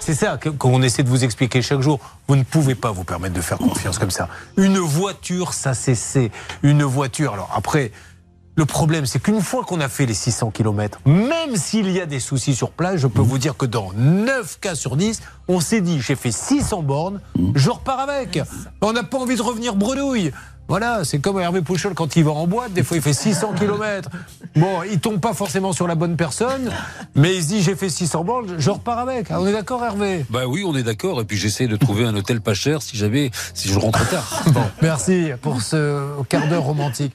c'est ça qu'on essaie de vous expliquer chaque jour. Vous ne pouvez pas vous permettre de faire confiance comme ça. Une voiture, ça cessé. Une voiture. Alors après, le problème, c'est qu'une fois qu'on a fait les 600 km, même s'il y a des soucis sur place, je peux vous dire que dans 9 cas sur 10, on s'est dit j'ai fait 600 bornes, je repars avec. On n'a pas envie de revenir bredouille. Voilà, c'est comme Hervé Pouchol quand il va en boîte, des fois il fait 600 km. Bon, il tombe pas forcément sur la bonne personne, mais il se dit j'ai fait 600 bornes, je repars avec. Ah, on est d'accord Hervé? Bah oui, on est d'accord. Et puis j'essaie de trouver un hôtel pas cher si j'avais, si je rentre tard. Bon, merci pour ce quart d'heure romantique.